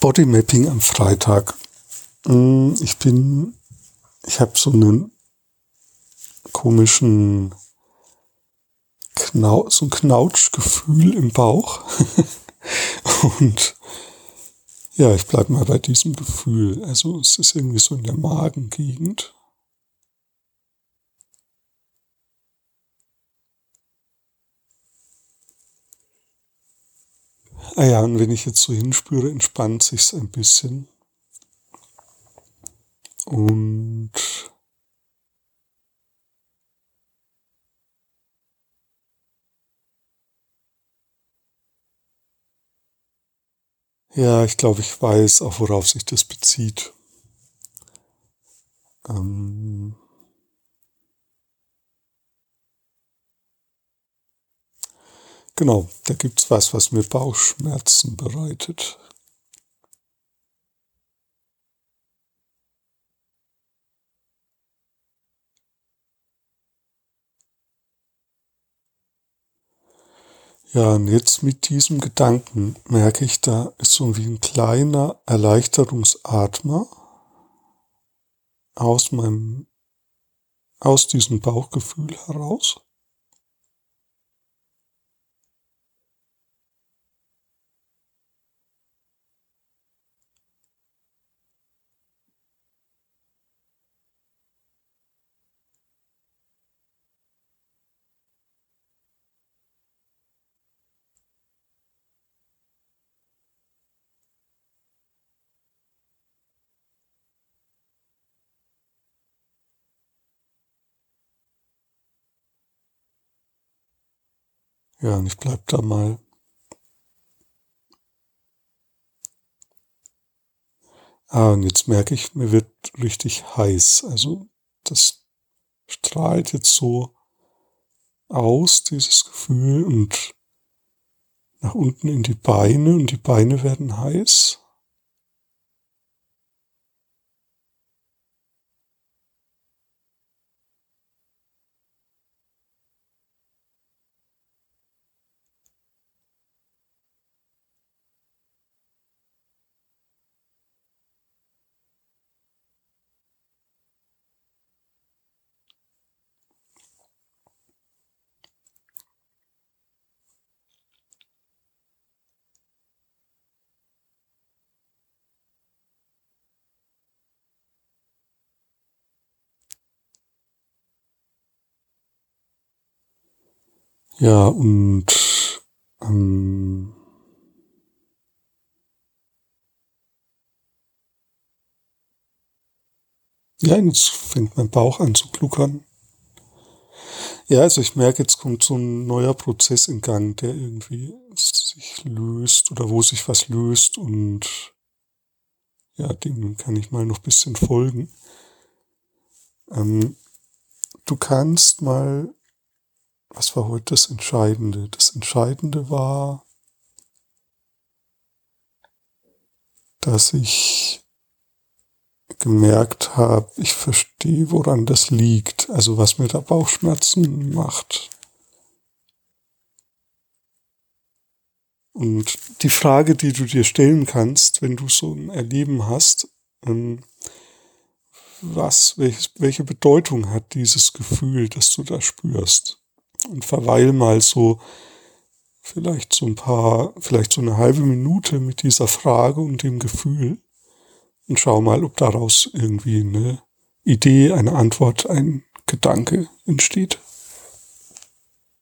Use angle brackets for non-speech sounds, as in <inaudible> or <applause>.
Bodymapping am Freitag. Hm, ich bin, ich habe so einen komischen Knau so ein Knautschgefühl im Bauch. <laughs> Und ja, ich bleibe mal bei diesem Gefühl. Also es ist irgendwie so in der Magengegend. Ah ja, und wenn ich jetzt so hinspüre, entspannt sich's ein bisschen. Und ja, ich glaube, ich weiß auch, worauf sich das bezieht. Ähm Genau, da gibt's was, was mir Bauchschmerzen bereitet. Ja, und jetzt mit diesem Gedanken merke ich, da ist so wie ein kleiner Erleichterungsatmer aus meinem, aus diesem Bauchgefühl heraus. Ja, und ich bleib da mal. Ah, und jetzt merke ich, mir wird richtig heiß. Also das strahlt jetzt so aus, dieses Gefühl, und nach unten in die Beine und die Beine werden heiß. Ja, und ähm, ja, jetzt fängt mein Bauch an zu gluckern. Ja, also ich merke, jetzt kommt so ein neuer Prozess in Gang, der irgendwie sich löst oder wo sich was löst und ja, dem kann ich mal noch bisschen folgen. Ähm, du kannst mal was war heute das Entscheidende? Das Entscheidende war, dass ich gemerkt habe, ich verstehe, woran das liegt, also was mir da Bauchschmerzen macht. Und die Frage, die du dir stellen kannst, wenn du so ein Erleben hast, ähm, was, welche Bedeutung hat dieses Gefühl, das du da spürst? Und verweil mal so vielleicht so ein paar, vielleicht so eine halbe Minute mit dieser Frage und dem Gefühl und schau mal, ob daraus irgendwie eine Idee, eine Antwort, ein Gedanke entsteht.